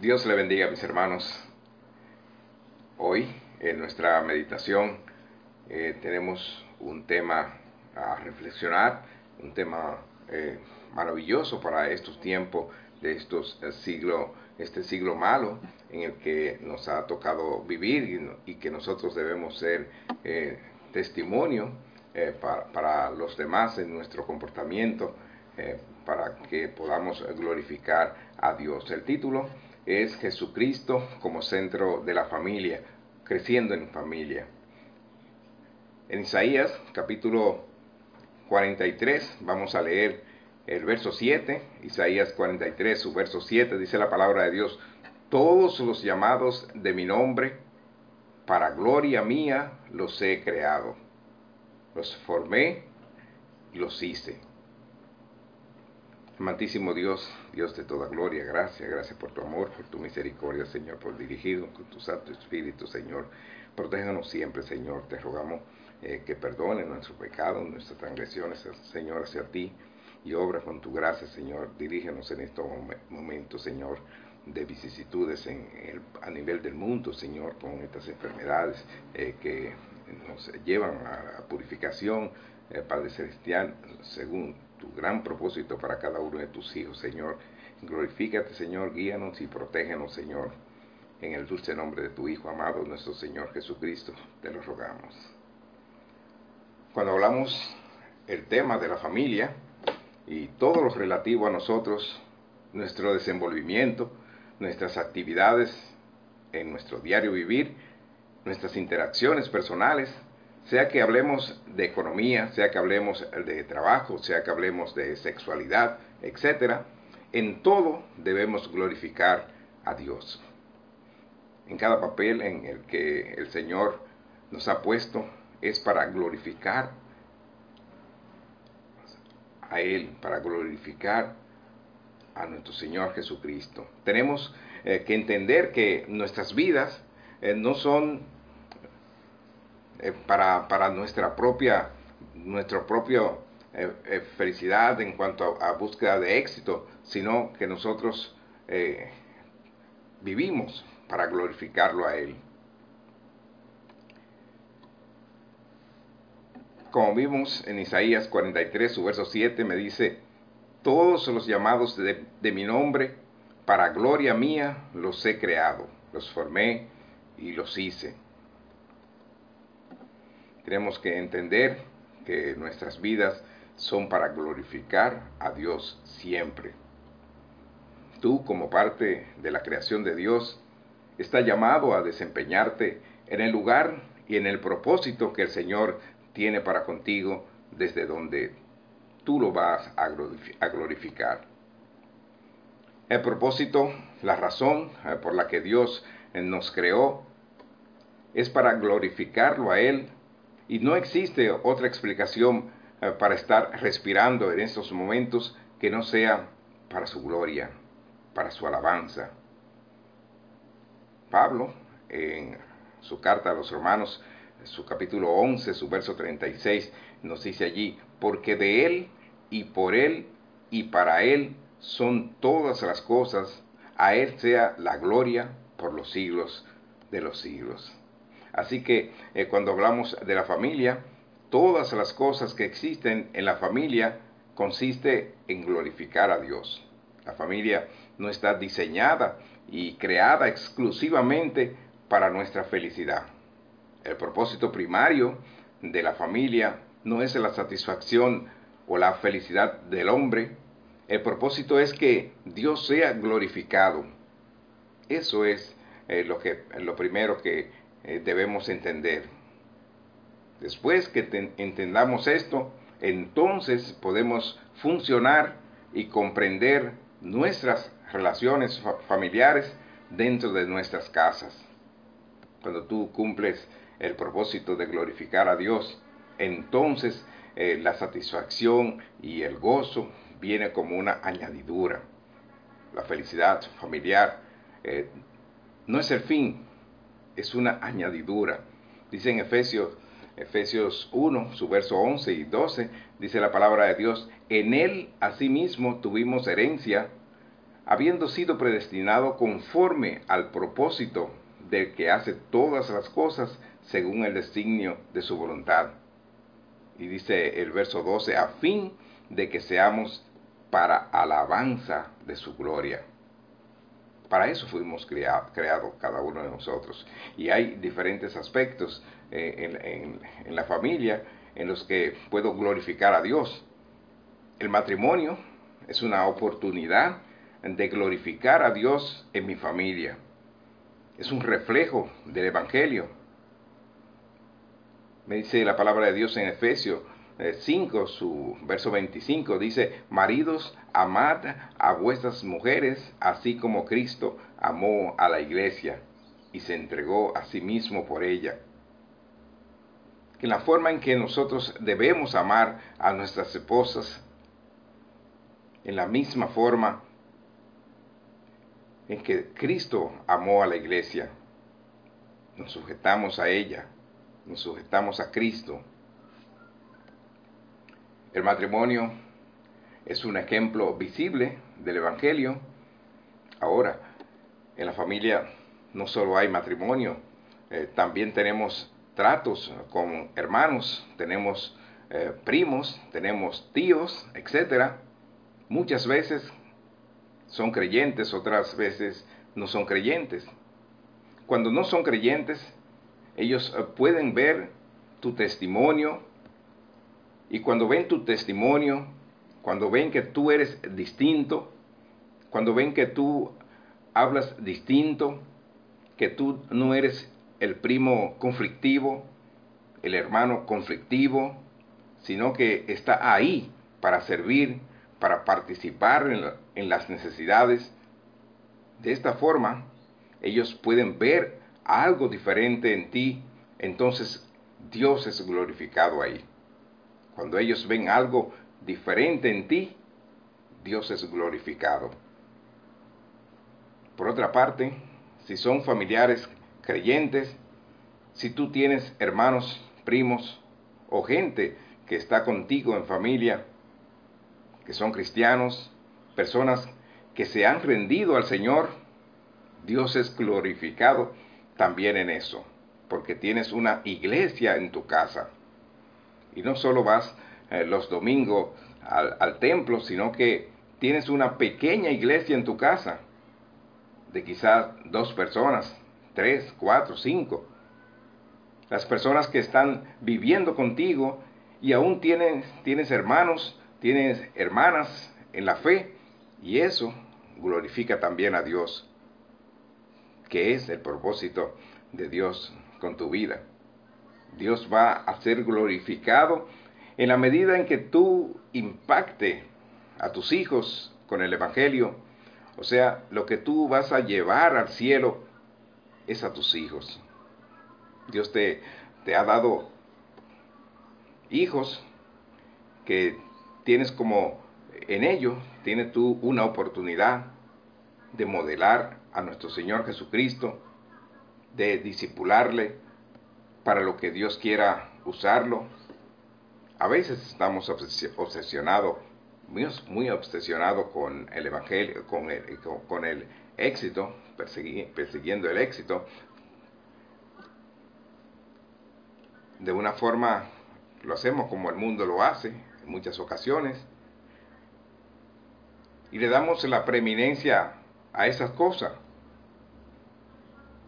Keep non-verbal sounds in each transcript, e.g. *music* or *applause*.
Dios le bendiga, mis hermanos. Hoy, en nuestra meditación, eh, tenemos un tema a reflexionar, un tema eh, maravilloso para estos tiempos de estos eh, siglo, este siglo malo en el que nos ha tocado vivir y, que nosotros debemos ser testimonio para, los demás en nuestro comportamiento, para que podamos glorificar a Dios. El título es Jesucristo como centro de la familia, creciendo en familia. En Isaías capítulo 43 vamos a leer el verso 7, Isaías 43, su verso 7, dice la palabra de Dios, todos los llamados de mi nombre, para gloria mía los he creado, los formé y los hice. Amantísimo Dios, Dios de toda gloria, gracias, gracias por tu amor, por tu misericordia, Señor, por dirigirnos con tu Santo Espíritu, Señor. Protéjanos siempre, Señor, te rogamos eh, que perdone nuestros pecados, nuestras transgresiones, Señor, hacia ti, y obra con tu gracia, Señor. Dirígenos en estos momentos, Señor, de vicisitudes en el, a nivel del mundo, Señor, con estas enfermedades eh, que nos llevan a la purificación, eh, Padre Celestial, según tu gran propósito para cada uno de tus hijos, Señor. Glorifícate, Señor, guíanos y protégenos, Señor. En el dulce nombre de tu Hijo amado, nuestro Señor Jesucristo, te lo rogamos. Cuando hablamos el tema de la familia y todo lo relativo a nosotros, nuestro desenvolvimiento, nuestras actividades en nuestro diario vivir, nuestras interacciones personales, sea que hablemos de economía, sea que hablemos de trabajo, sea que hablemos de sexualidad, etc., en todo debemos glorificar a Dios. En cada papel en el que el Señor nos ha puesto es para glorificar a Él, para glorificar a nuestro Señor Jesucristo. Tenemos eh, que entender que nuestras vidas eh, no son eh, para, para, nuestra propia, nuestra propia felicidad en cuanto a, a, búsqueda de éxito, sino que nosotros vivimos para glorificarlo a Él. Como vimos en Isaías 43, su verso 7, me dice, todos los llamados de, de, mi nombre, para gloria mía, los he creado, los formé y los hice. Tenemos que entender que nuestras vidas son para glorificar a Dios siempre. Tú, como parte de la creación de Dios, estás llamado a desempeñarte en el lugar y en el propósito que el Señor tiene para contigo desde donde tú lo vas a glorificar. El propósito, la razón eh, por la que Dios eh, nos creó es para glorificarlo a Él y no existe otra explicación eh, para estar respirando en estos momentos que no sea para su gloria, para su alabanza. Pablo, en su carta a los romanos, su capítulo 11, su verso 36, nos dice allí, porque de Él y por Él y para Él son todas las cosas, a Él sea la gloria por los siglos de los siglos. Así que eh, cuando hablamos de la familia, todas las cosas que existen en la familia consiste en glorificar a Dios. La familia no está diseñada y creada exclusivamente para nuestra felicidad. El propósito primario de la familia no es la satisfacción o la felicidad del hombre. El propósito es que Dios sea glorificado. Eso es eh, lo, que, lo primero que eh, debemos entender. Después que te, entendamos esto, entonces podemos funcionar y comprender nuestras relaciones familiares dentro de nuestras casas. Cuando tú cumples el propósito de glorificar a Dios, entonces eh, la satisfacción y el gozo viene como una añadidura. La felicidad familiar eh, no es el fin, es una añadidura. Dice en Efesios, Efesios 1, su verso 11 y 12, dice la palabra de Dios, en él asimismo tuvimos herencia, habiendo sido predestinado conforme al propósito del que hace todas las cosas según el designio de su voluntad. Y dice el verso 12, a fin de que seamos para alabanza de su gloria. Para eso fuimos creados creado cada uno de nosotros. Y hay diferentes aspectos eh, en la familia en los que puedo glorificar a Dios. El matrimonio es una oportunidad de glorificar a Dios en mi familia. Es un reflejo del Evangelio. Me dice la palabra de Dios en Efesios 5, su verso 25, dice, maridos, amad a vuestras mujeres, así como Cristo amó a la iglesia y se entregó a sí mismo por ella. Que la forma en que nosotros debemos amar a nuestras esposas, en la misma forma en que Cristo amó a la iglesia, nos sujetamos a ella, nos sujetamos a Cristo el matrimonio es un ejemplo visible del Evangelio. Ahora, en la familia no solo hay matrimonio, eh, también tenemos tratos con hermanos, tenemos eh, primos, tenemos tíos, etc. Muchas veces son creyentes, otras veces no son creyentes. Cuando no son creyentes, ellos eh, pueden ver tu testimonio, y cuando ven tu testimonio, cuando ven que tú eres distinto, cuando ven que tú hablas distinto, que tú no eres el primo conflictivo, el hermano conflictivo, sino que está ahí para servir, para participar en, las necesidades. De esta forma, ellos pueden ver algo diferente en ti, entonces Dios es glorificado ahí. Cuando ellos ven algo diferente en ti, Dios es glorificado. Por otra parte, si son familiares creyentes, si tú tienes hermanos, primos o gente que está contigo en familia, que son cristianos, personas que se han rendido al Señor, Dios es glorificado también en eso, porque tienes una iglesia en tu casa y no solo vas eh, los domingos al, templo, sino que tienes una pequeña iglesia en tu casa, de quizás dos personas, tres, cuatro, cinco. Las personas que están viviendo contigo y aún tienes, tienes hermanos, tienes hermanas en la fe, y eso glorifica también a Dios, que es el propósito de Dios con tu vida. Dios va a ser glorificado en la medida en que tú impacte a tus hijos con el Evangelio. O sea, lo que tú vas a llevar al cielo es a tus hijos. Dios te, te ha dado hijos que tienes como en ellos, tienes tú una oportunidad de modelar a nuestro Señor Jesucristo, de disipularle, para lo que Dios quiera usarlo. A veces estamos obsesionados, muy, obsesionados con el Evangelio, con el, con, el éxito, persiguiendo el éxito. De una forma lo hacemos como el mundo lo hace en muchas ocasiones. Y le damos la preeminencia a esas cosas.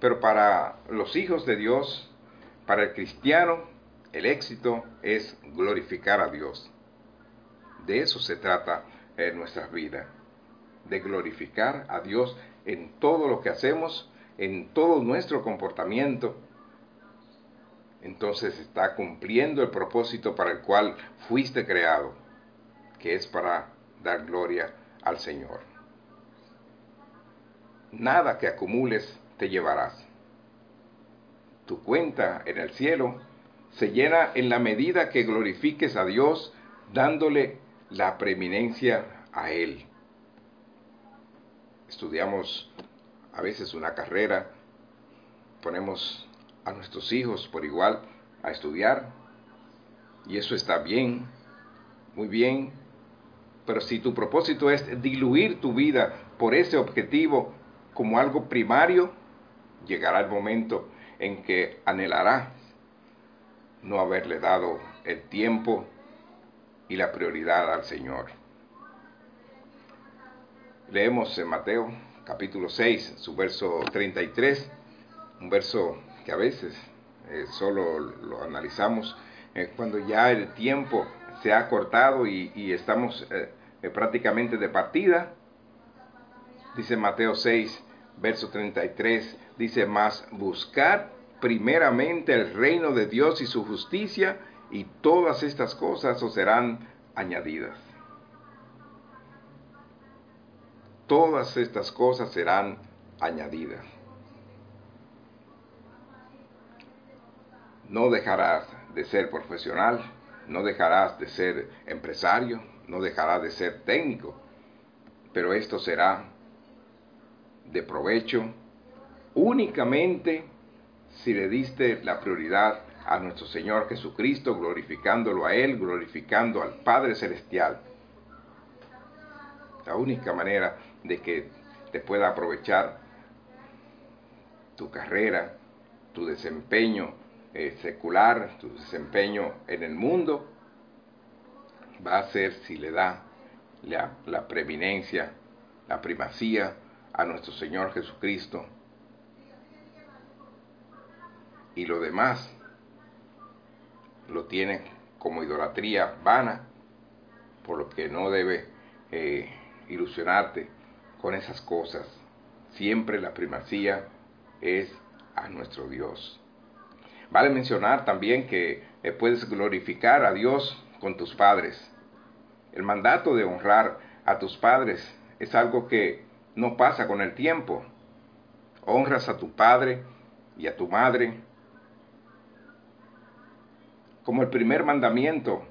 Pero para los hijos de Dios, para el cristiano, el éxito es glorificar a Dios. De eso se trata en nuestras vidas, de glorificar a Dios en todo lo que hacemos, en todo nuestro comportamiento. Entonces está cumpliendo el propósito para el cual fuiste creado, que es para dar gloria al Señor. nada que acumules te llevarás. Tu cuenta en el cielo se llena en la medida que glorifiques a Dios dándole la preeminencia a Él. Estudiamos a veces una carrera, ponemos a nuestros hijos por igual a estudiar y eso está bien, muy bien, pero si tu propósito es diluir tu vida por ese objetivo como algo primario, llegará el momento en que anhelarás no haberle dado el tiempo y la prioridad al Señor. Leemos en Mateo capítulo 6, su verso 33, un verso que a veces eh, solo lo analizamos eh, cuando ya el tiempo se ha cortado y, estamos eh, prácticamente de partida. Dice Mateo 6, verso 33, dice, más buscar primeramente el reino de Dios y su justicia, y todas estas cosas os serán añadidas. Todas estas cosas serán añadidas. No dejarás de ser profesional, no dejarás de ser empresario, no dejarás de ser técnico, pero esto será de provecho únicamente si le diste la prioridad a nuestro Señor Jesucristo, glorificándolo a Él, glorificando al Padre Celestial. La única manera de que te pueda aprovechar tu carrera, tu desempeño eh, secular, tu desempeño en el mundo, va a ser si le da la, la preeminencia, la primacía a nuestro Señor Jesucristo. Y lo demás lo tiene como idolatría vana, por lo que no debe eh, ilusionarte con esas cosas. Siempre la primacía es a nuestro Dios. Vale mencionar también que eh, puedes glorificar a Dios con tus padres. El mandato de honrar a tus padres es algo que no pasa con el tiempo. Honras a tu padre y a tu madre como el primer mandamiento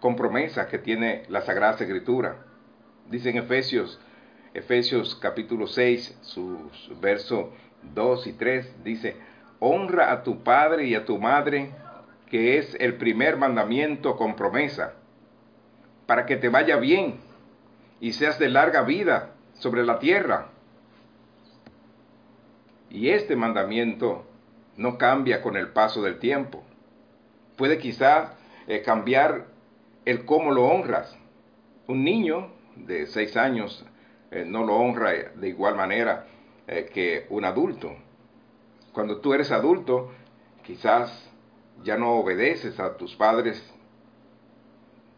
con promesa que tiene la Sagrada Escritura. Dice en Efesios, Efesios capítulo 6, sus versos 2 y 3, dice, honra a tu padre y a tu madre, que es el primer mandamiento con promesa, para que te vaya bien y seas de larga vida sobre la tierra. Y este mandamiento no cambia con el paso del tiempo puede quizás eh, cambiar el cómo lo honras. Un niño de seis años eh, no lo honra de igual manera eh, que un adulto. Cuando tú eres adulto, quizás ya no obedeces a tus padres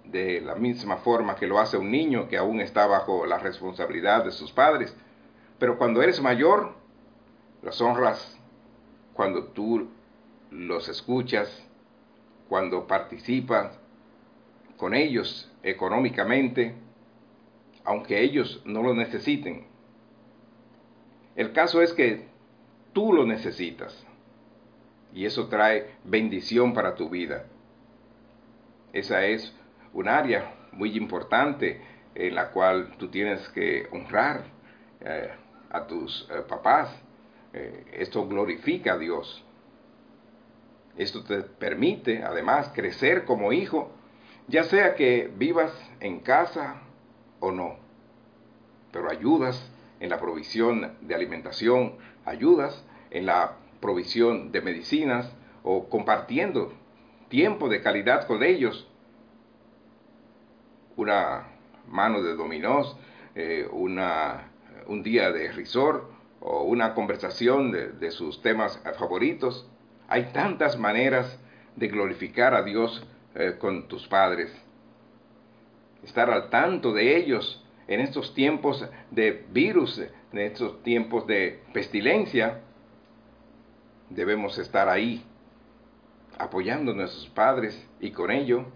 de la misma forma que lo hace un niño que aún está bajo la responsabilidad de sus padres. Pero cuando eres mayor, los honras cuando tú los escuchas, cuando participas con ellos económicamente, aunque ellos no lo necesiten. El caso es que tú lo necesitas y eso trae bendición para tu vida. Esa es un área muy importante en la cual tú tienes que honrar eh, a tus eh, papás. Eh, esto glorifica a Dios. Esto te permite, además, crecer como hijo, ya sea que vivas en casa o no. Pero ayudas en la provisión de alimentación, ayudas en la provisión de medicinas o compartiendo tiempo de calidad con ellos. Una mano de dominós, eh, una, un día de risor o una conversación de, de sus temas favoritos hay tantas maneras de glorificar a Dios eh, con tus padres. Estar al tanto de ellos en estos tiempos de virus, en estos tiempos de pestilencia. Debemos estar ahí, apoyando a nuestros padres y con ello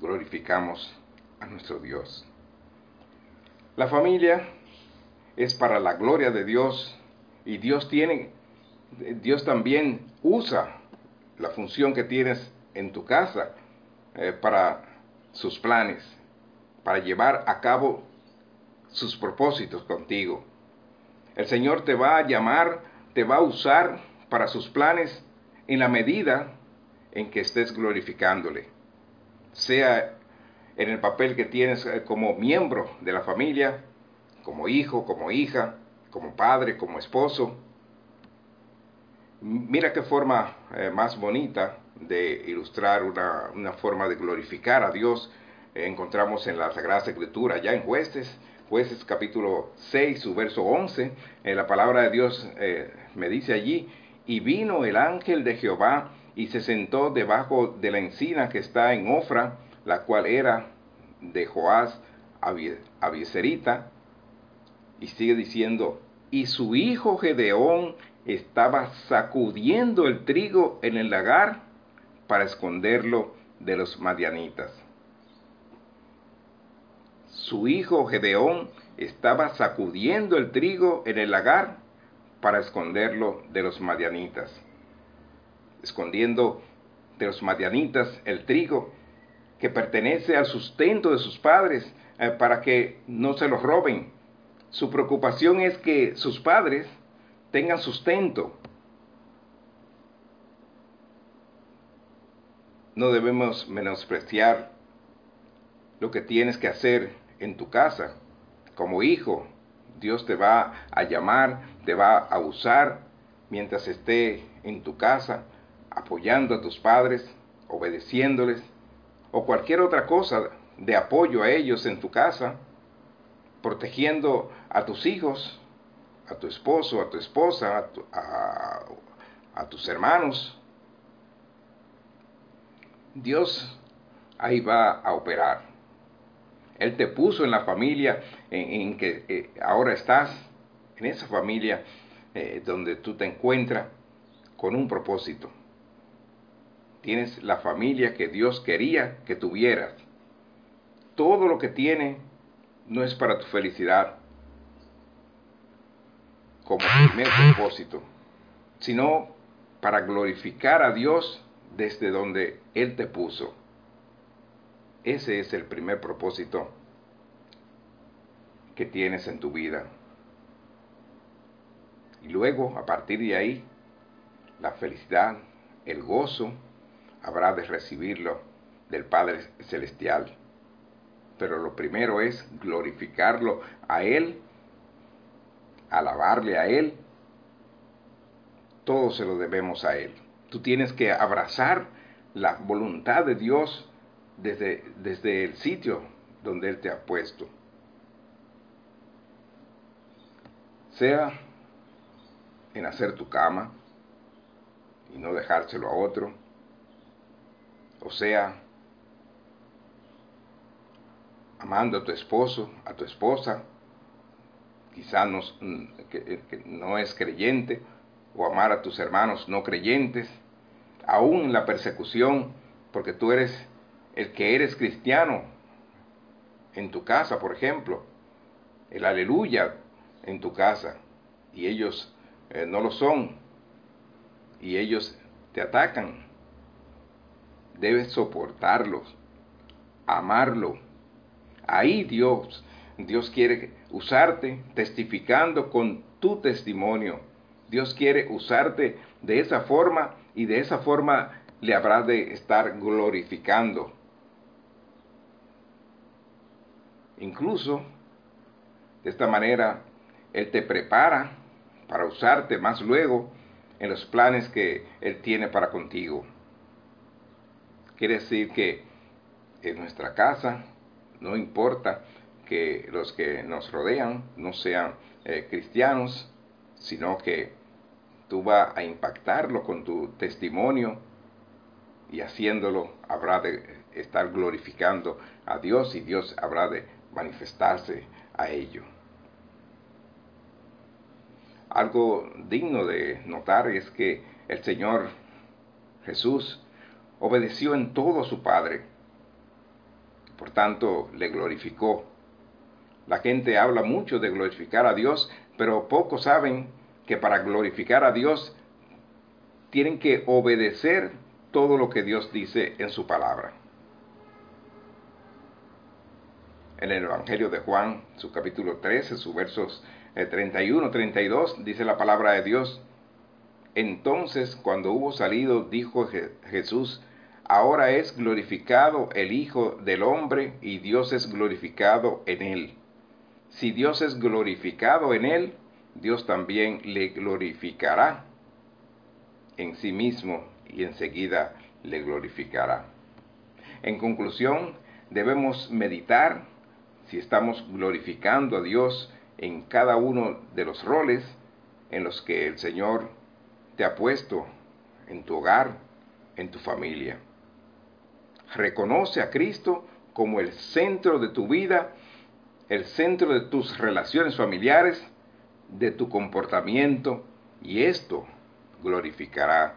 glorificamos a nuestro Dios. La familia es para la gloria de Dios y Dios tiene, Dios también usa la función que tienes en tu casa eh, para sus planes, para llevar a cabo sus propósitos contigo. El Señor te va a llamar, te va a usar para sus planes en la medida en que estés glorificándole, sea en el papel que tienes eh, como miembro de la familia, como hijo, como hija, como padre, como esposo. Mira qué forma eh, más bonita de ilustrar una, forma de glorificar a Dios eh, encontramos en la Sagrada Escritura, ya en jueces, jueces capítulo 6, su verso 11, la palabra de Dios me dice allí, y vino el ángel de Jehová y se sentó debajo de la encina que está en Ofra, la cual era de Joás Abieserita, y sigue diciendo, y su hijo Gedeón estaba sacudiendo el trigo en el lagar para esconderlo de los madianitas. Su hijo Gedeón estaba sacudiendo el trigo en el lagar para esconderlo de los madianitas. Escondiendo de los madianitas el trigo que pertenece al sustento de sus padres eh, para que no se los roben. Su preocupación es que sus padres tengan sustento. No debemos menospreciar lo que tienes que hacer en tu casa como hijo, Dios te va a llamar, te va a usar mientras esté en tu casa, apoyando a tus padres, obedeciéndoles, o cualquier otra cosa de apoyo a ellos en tu casa, protegiendo a tus hijos, a tu esposo, a tu esposa, a, a tus hermanos. Dios ahí va a operar. Él te puso en la familia en, que eh, ahora estás, en esa familia eh, donde tú te encuentras con un propósito. Tienes la familia que Dios quería que tuvieras. Todo lo que tiene no es para tu felicidad como primer *coughs* propósito, sino para glorificar a Dios desde donde Él te puso. Ese es el primer propósito que tienes en tu vida. Y luego, a partir de ahí, la felicidad, el gozo, habrá de recibirlo del Padre Celestial. Pero lo primero es glorificarlo a Él, alabarle a Él. Todo se lo debemos a Él. Tú tienes que abrazar la voluntad de Dios desde, desde el sitio donde Él te ha puesto. Sea en hacer tu cama y no dejárselo a otro, o sea, amando a tu esposo, a tu esposa, quizá no, que, que no es creyente, o amar a tus hermanos no creyentes, aún en la persecución, porque tú eres el que eres cristiano en tu casa, por ejemplo, el aleluya en tu casa, y ellos eh, no lo son, y ellos te atacan. Debes soportarlos, amarlo. Ahí Dios, Dios quiere usarte testificando con tu testimonio. Dios quiere usarte de esa forma y de esa forma le habrá de estar glorificando. Incluso, de esta manera, Él te prepara para usarte más luego en los planes que Él tiene para contigo. Quiere decir que en nuestra casa, no importa que los que nos rodean no sean eh, cristianos, sino que tú vas a impactarlo con tu testimonio y haciéndolo habrá de estar glorificando a Dios y Dios habrá de manifestarse a ello. Algo digno de notar es que el Señor Jesús obedeció en todo a su Padre, por tanto le glorificó. La gente habla mucho de glorificar a Dios, pero pocos saben que para glorificar a Dios tienen que obedecer todo lo que Dios dice en su palabra. En el Evangelio de Juan, su capítulo 13, sus versos 31, eh, 32, dice la palabra de Dios. Entonces, cuando hubo salido, dijo Jesús, ahora es glorificado el Hijo del Hombre y Dios es glorificado en él. Si Dios es glorificado en él, Dios también le glorificará en sí mismo y enseguida le glorificará. En conclusión, debemos meditar si estamos glorificando a Dios en cada uno de los roles en los que el Señor te ha puesto en tu hogar, en tu familia. Reconoce a Cristo como el centro de tu vida, el centro de tus relaciones familiares, de tu comportamiento, y esto glorificará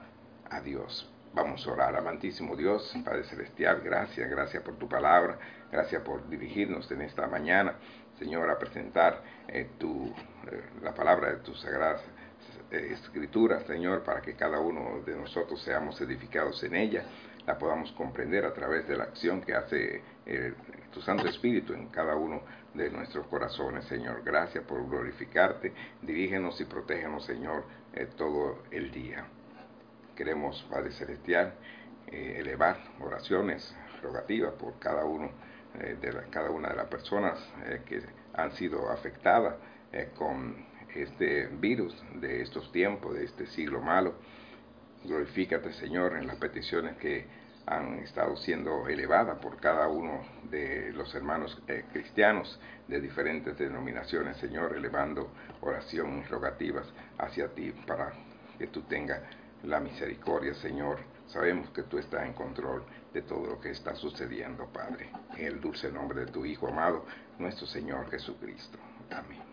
a Dios. Vamos a orar, amantísimo Dios, Padre Celestial, gracias, gracias por tu palabra, gracias por dirigirnos en esta mañana, Señor, a presentar eh, tu, eh, la palabra de tus sagradas eh, escrituras, Señor, para que cada uno de nosotros seamos edificados en ella, la podamos comprender a través de la acción que hace tu Santo Espíritu en cada uno de nuestros corazones, Señor. Gracias por glorificarte, dirígenos y protégenos, Señor, todo el día. Queremos, Padre Celestial, eh, elevar oraciones rogativas por cada uno eh, de cada una de las personas eh, que han sido afectadas con este virus de estos tiempos, de este siglo malo. Glorifícate, Señor, en las peticiones que han estado siendo elevadas por cada uno de los hermanos cristianos de diferentes denominaciones, Señor, elevando oraciones rogativas hacia ti para que tú tengas la misericordia, Señor. Sabemos que tú estás en control de todo lo que está sucediendo, Padre. En el dulce nombre de tu Hijo amado, nuestro Señor Jesucristo. Amén.